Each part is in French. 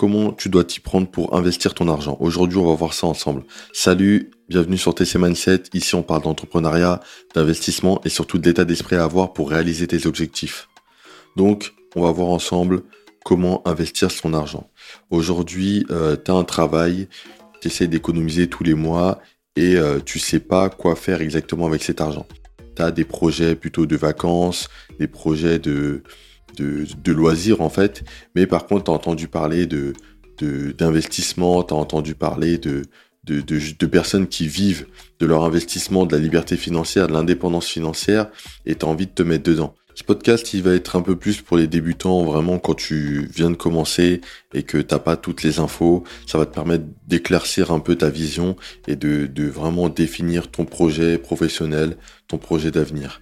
comment tu dois t'y prendre pour investir ton argent. Aujourd'hui, on va voir ça ensemble. Salut, bienvenue sur TC Mindset. Ici, on parle d'entrepreneuriat, d'investissement et surtout de l'état d'esprit à avoir pour réaliser tes objectifs. Donc, on va voir ensemble comment investir son argent. Aujourd'hui, euh, tu as un travail, tu essaies d'économiser tous les mois et euh, tu sais pas quoi faire exactement avec cet argent. Tu as des projets plutôt de vacances, des projets de, de, loisirs en fait, mais par contre, tu as entendu parler de d'investissement, tu as entendu parler de, de, de, personnes qui vivent de leur investissement, de la liberté financière, de l'indépendance financière, et tu as envie de te mettre dedans. Ce podcast, il va être un peu plus pour les débutants, vraiment quand tu viens de commencer et que t'as pas toutes les infos. Ça va te permettre d'éclaircir un peu ta vision et de, de vraiment définir ton projet professionnel, ton projet d'avenir.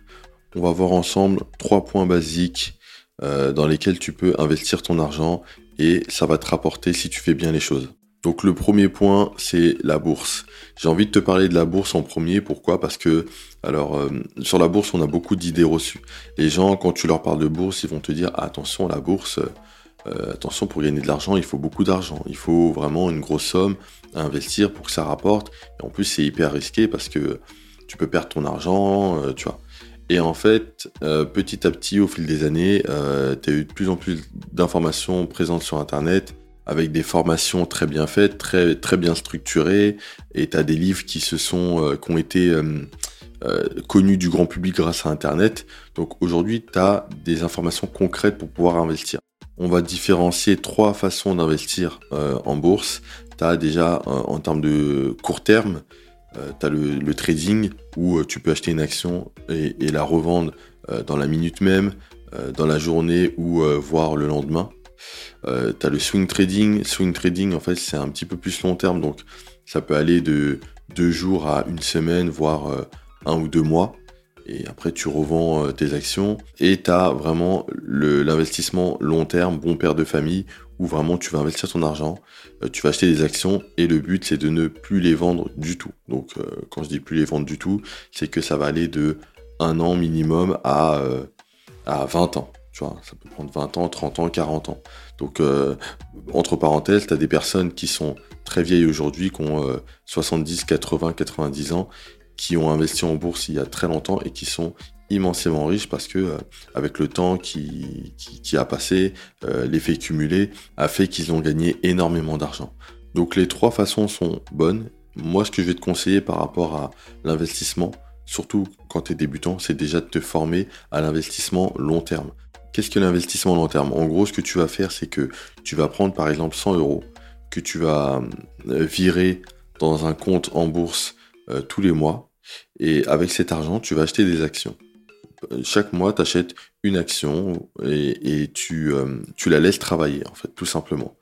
On va voir ensemble trois points basiques euh, dans lesquels tu peux investir ton argent et ça va te rapporter si tu fais bien les choses. Donc le premier point, c'est la bourse. J'ai envie de te parler de la bourse en premier. Pourquoi? Parce que, alors, euh, sur la bourse, on a beaucoup d'idées reçues. Les gens, quand tu leur parles de bourse, ils vont te dire attention, la bourse, euh, attention, pour gagner de l'argent, il faut beaucoup d'argent. Il faut vraiment une grosse somme à investir pour que ça rapporte. Et en plus, c'est hyper risqué parce que tu peux perdre ton argent, tu vois. Et en fait, euh, petit à petit, au fil des années, euh, tu as eu de plus en plus d'informations présentes sur Internet, avec des formations très bien faites, très, bien structurées, et tu as des livres qui, se sont, euh, qui ont été connus du grand public grâce à Internet. Donc aujourd'hui, tu as des informations concrètes pour pouvoir investir. On va différencier trois façons d'investir en bourse. Tu as déjà en termes de court terme, euh, tu as le, trading où euh, tu peux acheter une action et, la revendre euh, dans la minute même, dans la journée ou voir le lendemain. tu as le swing trading. Swing trading, en fait, c'est un petit peu plus long terme, donc ça peut aller de deux jours à une semaine, voire un ou deux mois. Et après, tu revends tes actions. Et tu as vraiment l'investissement long terme, bon père de famille, vraiment tu vas investir ton argent, euh, tu vas acheter des actions et le but c'est de ne plus les vendre du tout. Donc euh, quand je dis plus les vendre du tout, c'est que ça va aller de un an minimum à, euh, à 20 ans. Tu vois, ça peut prendre 20 ans, 30 ans, 40 ans. Donc entre parenthèses, tu as des personnes qui sont très vieilles aujourd'hui, qui ont 70, 80, 90 ans, qui ont investi en bourse il y a très longtemps et qui sont immensément riche parce que euh, avec le temps qui, a passé, euh, l'effet cumulé a fait qu'ils ont gagné énormément d'argent. Donc les trois façons sont bonnes. Moi, ce que je vais te conseiller par rapport à l'investissement, surtout quand tu es débutant, c'est déjà de te former à l'investissement long terme. Qu'est-ce que l'investissement long terme? En gros, ce que tu vas faire, c'est que tu vas prendre par exemple 100 euros que tu vas euh, virer dans un compte en bourse tous les mois. Et avec cet argent, tu vas acheter des actions chaque mois, tu achètes une action et, tu, euh, tu la laisses travailler, en fait, tout simplement.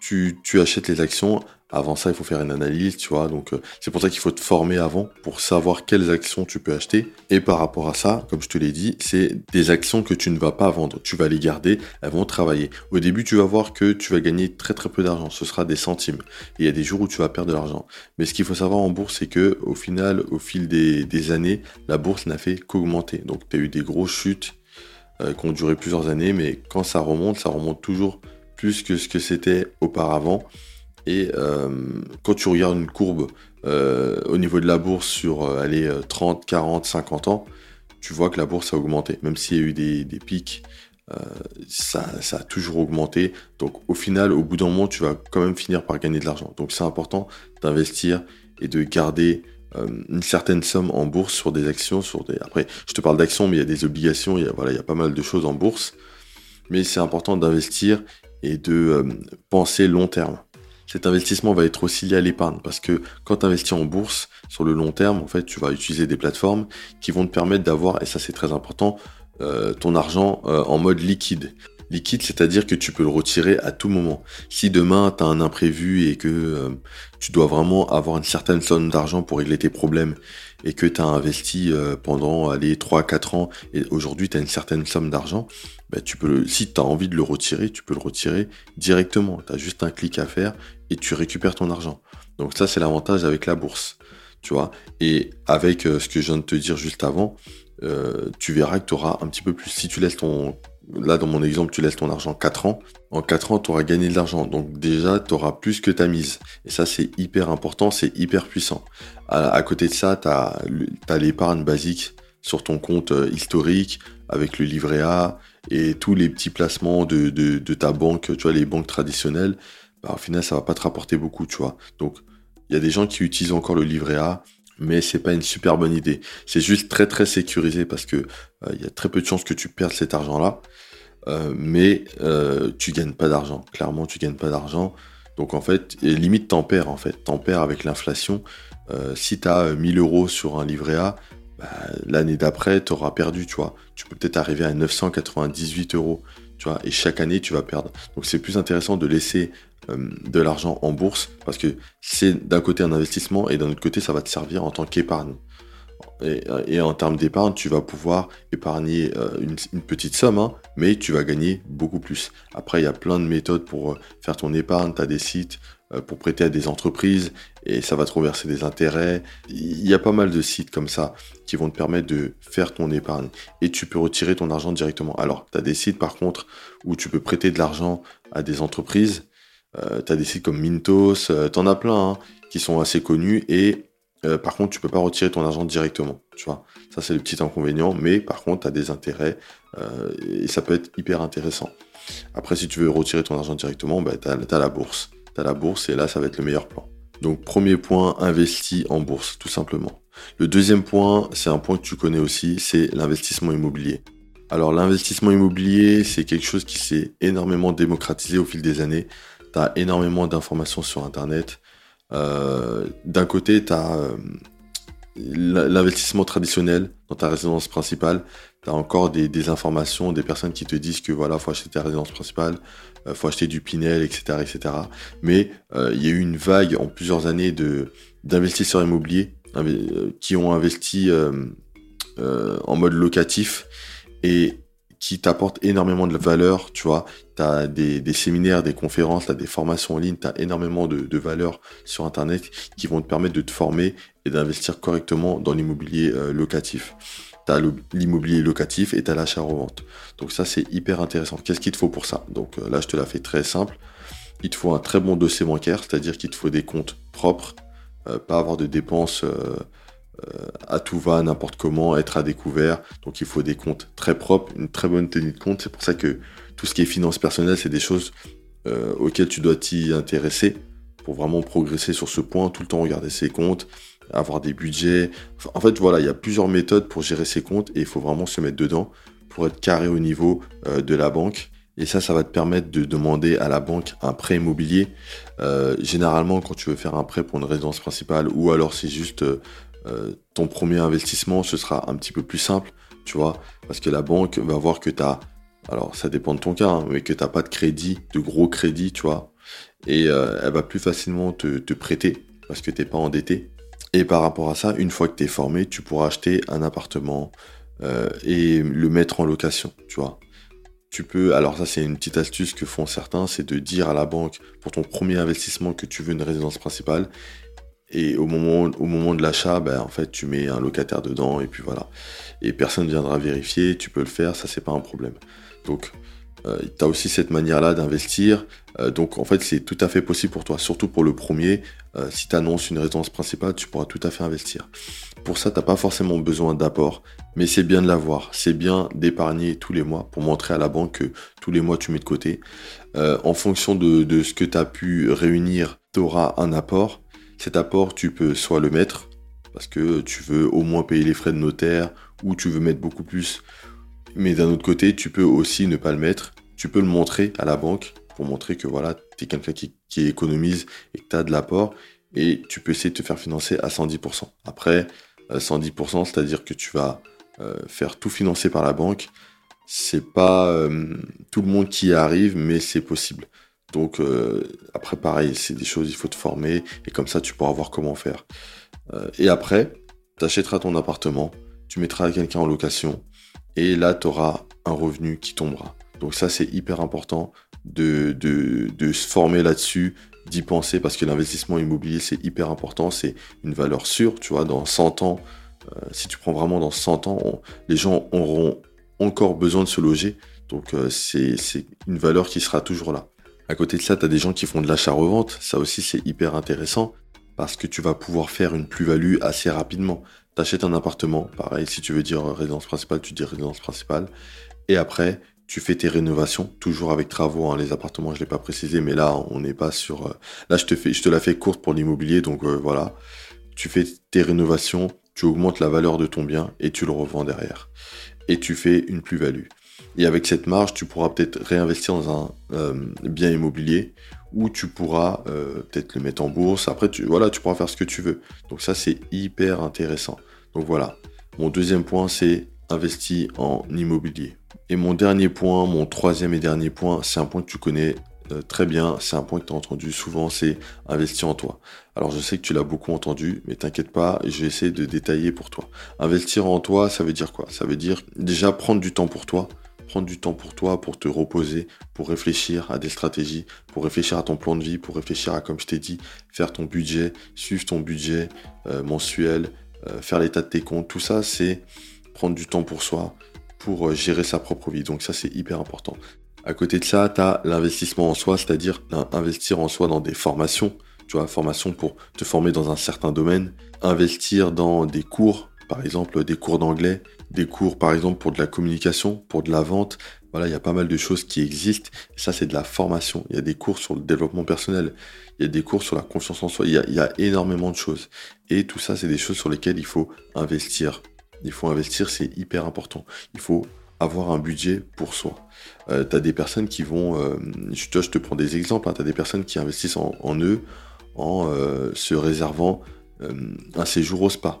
Tu, tu achètes les actions avant ça, il faut faire une analyse, tu vois. Donc, euh, c'est pour ça qu'il faut te former avant pour savoir quelles actions tu peux acheter. Et par rapport à ça, comme je te l'ai dit, c'est des actions que tu ne vas pas vendre. Tu vas les garder, elles vont travailler. Au début, tu vas voir que tu vas gagner très très peu d'argent. Ce sera des centimes. Et il y a des jours où tu vas perdre de l'argent. Mais ce qu'il faut savoir en bourse, c'est que au final, au fil des, des années, la bourse n'a fait qu'augmenter. Donc, tu as eu des grosses chutes euh, qui ont duré plusieurs années, mais quand ça remonte, ça remonte toujours plus que ce que c'était auparavant. Et euh, quand tu regardes une courbe euh, au niveau de la bourse sur euh, 30, 40, 50 ans, tu vois que la bourse a augmenté. Même s'il y a eu des, pics, ça, a toujours augmenté. Donc au final, au bout d'un moment, tu vas quand même finir par gagner de l'argent. Donc c'est important d'investir et de garder une certaine somme en bourse sur des actions. Après, je te parle d'actions, mais il y a des obligations, il y a pas mal de choses en bourse. Mais c'est important d'investir et de penser long terme cet investissement va être aussi lié à l'épargne parce que quand tu investis en bourse sur le long terme, en fait, tu vas utiliser des plateformes qui vont te permettre d'avoir, et ça c'est très important, euh, ton argent euh, en mode liquide. Liquide, c'est-à-dire que tu peux le retirer à tout moment. Si demain tu as un imprévu et que euh, tu dois vraiment avoir une certaine somme d'argent pour régler tes problèmes et que tu as investi pendant allez, 3-4 ans et aujourd'hui tu as une certaine somme d'argent, bah, tu peux si tu as envie de le retirer, tu peux le retirer directement. Tu as juste un clic à faire et tu récupères ton argent. Donc ça, c'est l'avantage avec la bourse. Tu vois Et avec euh, ce que je viens de te dire juste avant, euh, tu verras que tu auras un petit peu plus. Si tu laisses ton, là, dans mon exemple, tu laisses ton argent 4 ans. En 4 ans, tu auras gagné de l'argent. Donc déjà, tu auras plus que ta mise. Et ça, c'est hyper important, c'est hyper puissant. À, côté de ça, tu as, l'épargne basique sur ton compte euh, historique avec le livret A et tous les petits placements de, ta banque, tu vois, les banques traditionnelles. Bah, au final, ça va pas te rapporter beaucoup, tu vois. Donc, il y a des gens qui utilisent encore le livret A mais c'est pas une super bonne idée. C'est juste très très sécurisé parce que euh, il y a très peu de chances que tu perdes cet argent-là, euh, mais euh, tu gagnes pas d'argent. Clairement, tu gagnes pas d'argent. Donc en fait, limite t'en perds en fait, t'en perds avec l'inflation. si tu as 1000 euros sur un livret A, bah, l'année d'après, tu auras perdu, tu vois. Tu peux peut-être arriver à 998 euros, tu vois, et chaque année, tu vas perdre. Donc c'est plus intéressant de laisser euh, de l'argent en bourse parce que c'est d'un côté un investissement et d'un autre côté ça va te servir en tant qu'épargne. Et, en termes d'épargne, tu vas pouvoir épargner euh, une, petite somme, hein, mais tu vas gagner beaucoup plus. Après, il y a plein de méthodes pour euh, faire ton épargne. Tu as des sites pour prêter à des entreprises et ça va te reverser des intérêts. Il y a pas mal de sites comme ça qui vont te permettre de faire ton épargne et tu peux retirer ton argent directement. Alors, tu as des sites par contre où tu peux prêter de l'argent à des entreprises euh, tu as des sites comme Mintos, euh, tu en as plein hein, qui sont assez connus et euh, par contre tu peux pas retirer ton argent directement. Tu vois, ça c'est le petit inconvénient, mais par contre tu as des intérêts et ça peut être hyper intéressant. Après, si tu veux retirer ton argent directement, bah, tu as, la bourse. Tu as la bourse et là ça va être le meilleur plan. Donc premier point, investi en bourse, tout simplement. Le deuxième point, c'est un point que tu connais aussi, c'est l'investissement immobilier. Alors l'investissement immobilier, c'est quelque chose qui s'est énormément démocratisé au fil des années énormément d'informations sur Internet. Euh, d'un côté, tu as euh, l'investissement traditionnel dans ta résidence principale. Tu as encore des, informations, des personnes qui te disent que voilà, faut acheter ta résidence principale, euh, faut acheter du Pinel, etc. etc. Mais il y a eu une vague en plusieurs années de d'investisseurs immobiliers qui ont investi en mode locatif et qui t'apportent énormément de valeur, tu vois. Tu as des, séminaires, des conférences, tu des formations en ligne, tu as énormément de, valeur sur Internet qui vont te permettre de te former et d'investir correctement dans l'immobilier euh, locatif. Tu as l'immobilier locatif et tu as l'achat-revente. Donc ça, c'est hyper intéressant. Qu'est-ce qu'il te faut pour ça? Donc euh, là, je te la fais très simple. Il te faut un très bon dossier bancaire, c'est-à-dire qu'il te faut des comptes propres, euh, pas avoir de dépenses à tout va, n'importe comment, être à découvert. Donc il faut des comptes très propres, une très bonne tenue de compte. C'est pour ça que tout ce qui est finances personnelles, c'est des choses euh, auxquelles tu dois t'y intéresser pour vraiment progresser sur ce point, tout le temps regarder ses comptes, avoir des budgets. en fait, voilà, il y a plusieurs méthodes pour gérer ses comptes et il faut vraiment se mettre dedans pour être carré au niveau euh, de la banque. Et ça, ça va te permettre de demander à la banque un prêt immobilier. généralement, quand tu veux faire un prêt pour une résidence principale, ou alors c'est juste euh, ton premier investissement, ce sera un petit peu plus simple, tu vois, parce que la banque va voir que tu as, alors ça dépend de ton cas, hein, mais que tu n'as pas de crédit, de gros crédit, tu vois, et euh, elle va plus facilement te, prêter parce que tu n'es pas endetté. Et par rapport à ça, une fois que tu es formé, tu pourras acheter un appartement euh, et le mettre en location, tu vois. Tu peux, alors ça c'est une petite astuce que font certains, c'est de dire à la banque pour ton premier investissement que tu veux une résidence principale et au moment, de l'achat, ben, en fait, tu mets un locataire dedans et puis voilà. Et personne ne viendra vérifier, tu peux le faire, ça c'est pas un problème. Donc, euh, tu as aussi cette manière-là d'investir. Euh, donc, en fait, c'est tout à fait possible pour toi, surtout pour le premier. Euh, si tu annonces une résidence principale, tu pourras tout à fait investir. Pour ça, tu pas forcément besoin d'apport, mais c'est bien de l'avoir. C'est bien d'épargner tous les mois pour montrer à la banque que tous les mois tu mets de côté. en fonction de, de ce que tu as pu réunir, tu auras un apport. Cet apport, tu peux soit le mettre, parce que tu veux au moins payer les frais de notaire, ou tu veux mettre beaucoup plus. Mais d'un autre côté, tu peux aussi ne pas le mettre. Tu peux le montrer à la banque pour montrer que voilà, tu es quelqu'un qui, économise et que tu as de l'apport. Et tu peux essayer de te faire financer à 110%. Après, 110%, euh, c'est-à-dire que tu vas euh, faire tout financer par la banque. C'est pas euh, tout le monde qui y arrive, mais c'est possible. Donc euh, après pareil, c'est des choses, il faut te former et comme ça tu pourras voir comment faire. Euh, et après, tu achèteras ton appartement, tu mettras quelqu'un en location et là tu auras un revenu qui tombera. Donc ça c'est hyper important de, se former là-dessus, d'y penser parce que l'investissement immobilier c'est hyper important, c'est une valeur sûre, tu vois, dans 100 ans, euh, si tu prends vraiment dans 100 ans, les gens auront encore besoin de se loger Donc c'est une valeur qui sera toujours là. À côté de ça, tu as des gens qui font de l'achat-revente. Ça aussi, c'est hyper intéressant parce que tu vas pouvoir faire une plus-value assez rapidement. Tu achètes un appartement, pareil, si tu veux dire résidence principale, tu dis résidence principale. Et après, tu fais tes rénovations, toujours avec travaux. Hein. Les appartements, je ne l'ai pas précisé, mais là, on n'est pas sur. Euh, là, je te fais, je te la fais courte pour l'immobilier, donc euh, voilà. Tu fais tes rénovations, tu augmentes la valeur de ton bien et tu le revends derrière. Et tu fais une plus-value. Et avec cette marge, tu pourras peut-être réinvestir dans un euh, bien immobilier ou tu pourras peut-être le mettre en bourse. Après, tu, voilà, tu pourras faire ce que tu veux. Donc ça, c'est hyper intéressant. Donc voilà. Mon deuxième point, c'est investi en immobilier. Et mon dernier point, mon troisième et dernier point, c'est un point que tu connais euh, très bien, c'est un point que tu as entendu souvent, c'est investir en toi. Alors je sais que tu l'as beaucoup entendu, mais t'inquiète pas, je vais essayer de détailler pour toi. Investir en toi, ça veut dire quoi? Ça veut dire déjà prendre du temps pour toi, prendre du temps pour toi, pour te reposer, pour réfléchir à des stratégies, pour réfléchir à ton plan de vie, pour réfléchir à, comme je t'ai dit, faire ton budget, suivre ton budget euh, mensuel, euh, faire l'état de tes comptes, tout ça, c'est prendre du temps pour soi, pour euh, gérer sa propre vie. Donc ça, c'est hyper important. À côté de ça, tu as l'investissement en soi, c'est-à-dire investir en soi dans des formations, tu vois, formation pour te former dans un certain domaine, investir dans des cours, par exemple des cours d'anglais, des cours par exemple pour de la communication, pour de la vente. Voilà, il y a pas mal de choses qui existent. ça, c'est de la formation. Il y a des cours sur le développement personnel. Il y a des cours sur la confiance en soi. Il y a, énormément de choses. Et tout ça, c'est des choses sur lesquelles il faut investir il faut investir, c'est hyper important. Il faut avoir un budget pour soi. Euh, tu as des personnes qui vont, euh, je, te prends des exemples, hein. tu as des personnes qui investissent en, eux en euh, se réservant un séjour au spa,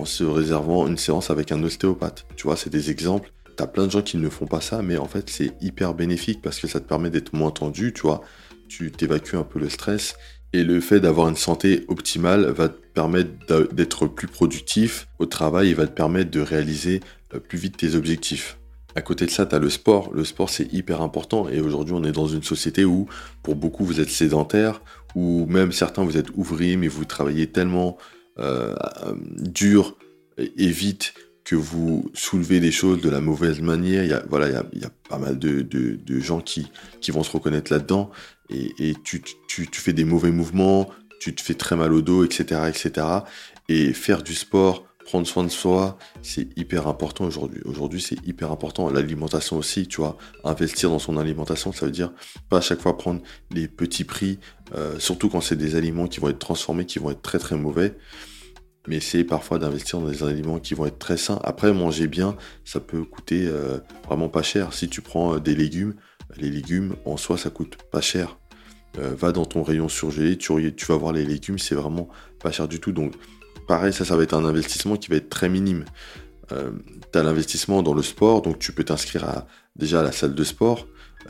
en se réservant une séance avec un ostéopathe. Tu vois, c'est des exemples. Tu as plein de gens qui ne font pas ça, mais en fait, c'est hyper bénéfique parce que ça te permet d'être moins tendu, tu vois. Tu t'évacues un peu le stress et le fait d'avoir une santé optimale va te permettre d'être plus productif au travail et va te permettre de réaliser euh, plus vite tes objectifs. À côté de ça, tu as le sport. Le sport, c'est hyper important. Et aujourd'hui, on est dans une société où, pour beaucoup, vous êtes sédentaire, ou même certains, vous êtes ouvriers, mais vous travaillez tellement euh, dur et vite que vous soulevez les choses de la mauvaise manière. Il y a, voilà, il y a, pas mal de, gens qui, qui vont se reconnaître là-dedans et, tu, fais des mauvais mouvements, tu te fais très mal au dos, etc., etc. Et faire du sport, prendre soin de soi, c'est hyper important aujourd'hui. Aujourd'hui, c'est hyper important. L'alimentation aussi, tu vois, investir dans son alimentation, ça veut dire pas à chaque fois prendre les petits prix, euh, surtout quand c'est des aliments qui vont être transformés, qui vont être très très mauvais. Mais essayer parfois d'investir dans des aliments qui vont être très sains. Après, manger bien, ça peut coûter euh, vraiment pas cher. Si tu prends euh, des légumes, les légumes en soi, ça coûte pas cher. Euh, va dans ton rayon surgelé, tu, vas voir les légumes, c'est vraiment pas cher du tout. Donc, pareil, ça, ça va être un investissement qui va être très minime. Tu as l'investissement dans le sport, donc tu peux t'inscrire déjà à la salle de sport.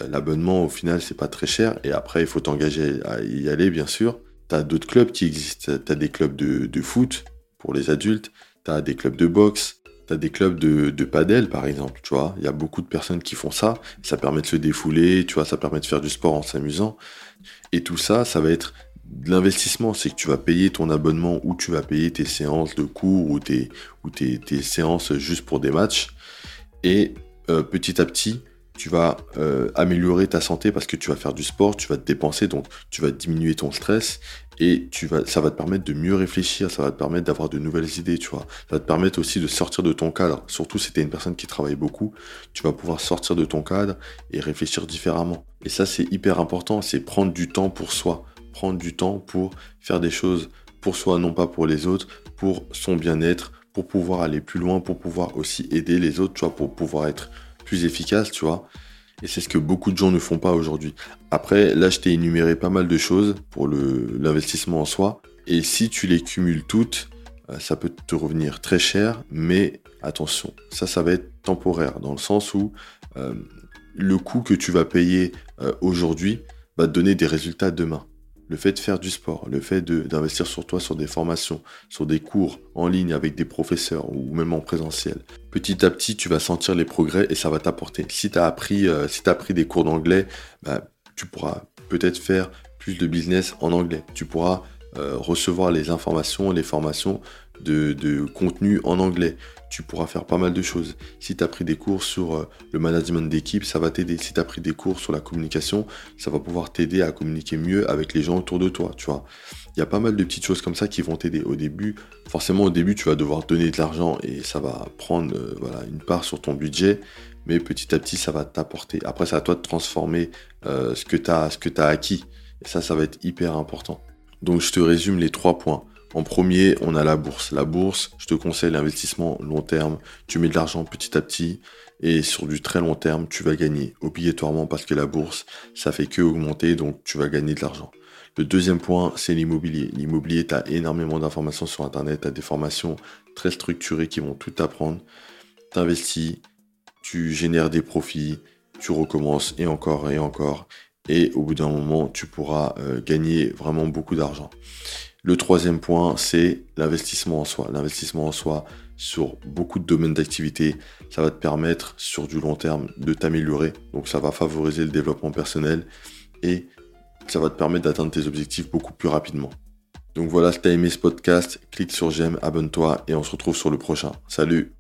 L'abonnement, au final, c'est pas très cher. Et après, il faut t'engager à y aller, bien sûr. Tu as d'autres clubs qui existent. Tu as des clubs de foot pour les adultes. Tu as des clubs de boxe des clubs de, de padel, par exemple, tu vois. Il y a beaucoup de personnes qui font ça. Ça permet de se défouler, tu vois, ça permet de faire du sport en s'amusant. Et tout ça, ça va être de l'investissement. C'est que tu vas payer ton abonnement ou tu vas payer tes séances de cours ou tes, ou tes, séances juste pour des matchs. Et euh, petit à petit, tu vas euh, améliorer ta santé parce que tu vas faire du sport, tu vas te dépenser, donc tu vas diminuer ton stress et tu vas, ça va te permettre de mieux réfléchir, ça va te permettre d'avoir de nouvelles idées, tu vois. Ça va te permettre aussi de sortir de ton cadre. Surtout si tu es une personne qui travaille beaucoup, tu vas pouvoir sortir de ton cadre et réfléchir différemment. Et ça, c'est hyper important, c'est prendre du temps pour soi, prendre du temps pour faire des choses pour soi, non pas pour les autres, pour son bien-être, pour pouvoir aller plus loin, pour pouvoir aussi aider les autres, tu vois, pour pouvoir être efficace, tu vois. Et c'est ce que beaucoup de gens ne font pas aujourd'hui. Après, là, je t'ai énuméré pas mal de choses pour l'investissement en soi. Et si tu les cumules toutes, euh, ça peut te revenir très cher, mais attention, ça, ça va être temporaire, dans le sens où euh, le coût que tu vas payer euh, aujourd'hui va te donner des résultats demain le fait de faire du sport, le fait d'investir sur toi sur des formations, sur des cours en ligne avec des professeurs ou même en présentiel. Petit à petit, tu vas sentir les progrès et ça va t'apporter. Si tu as appris, euh, appris des cours d'anglais, bah, tu pourras peut-être faire plus de business en anglais. Tu pourras euh, recevoir les informations, les formations de, contenu en anglais. Tu pourras faire pas mal de choses. Si tu as pris des cours sur euh, le management d'équipe, ça va t'aider. Si tu as pris des cours sur la communication, ça va pouvoir t'aider à communiquer mieux avec les gens autour de toi, tu vois. Il y a pas mal de petites choses comme ça qui vont t'aider. Au début, forcément au début, tu vas devoir donner de l'argent et ça va prendre euh, voilà, une part sur ton budget, mais petit à petit, ça va t'apporter. Après, c'est à toi de transformer euh, ce que tu as, acquis. Et ça, ça va être hyper important. Donc, je te résume les trois points. En premier, on a la bourse. La bourse, je te conseille l'investissement long terme. Tu mets de l'argent petit à petit et sur du très long terme, tu vas gagner obligatoirement parce que la bourse, ça fait que augmenter, donc tu vas gagner de l'argent. Le deuxième point, c'est l'immobilier. L'immobilier, tu as énormément d'informations sur Internet, tu as des formations très structurées qui vont tout apprendre. Tu investis, tu génères des profits, tu recommences et encore et encore. Et au bout d'un moment, tu pourras euh, gagner vraiment beaucoup d'argent. Le troisième point, c'est l'investissement en soi. L'investissement en soi sur beaucoup de domaines d'activité, ça va te permettre sur du long terme de t'améliorer. Donc ça va favoriser le développement personnel et ça va te permettre d'atteindre tes objectifs beaucoup plus rapidement. Donc voilà, si tu as aimé ce podcast, clique sur j'aime, abonne-toi et on se retrouve sur le prochain. Salut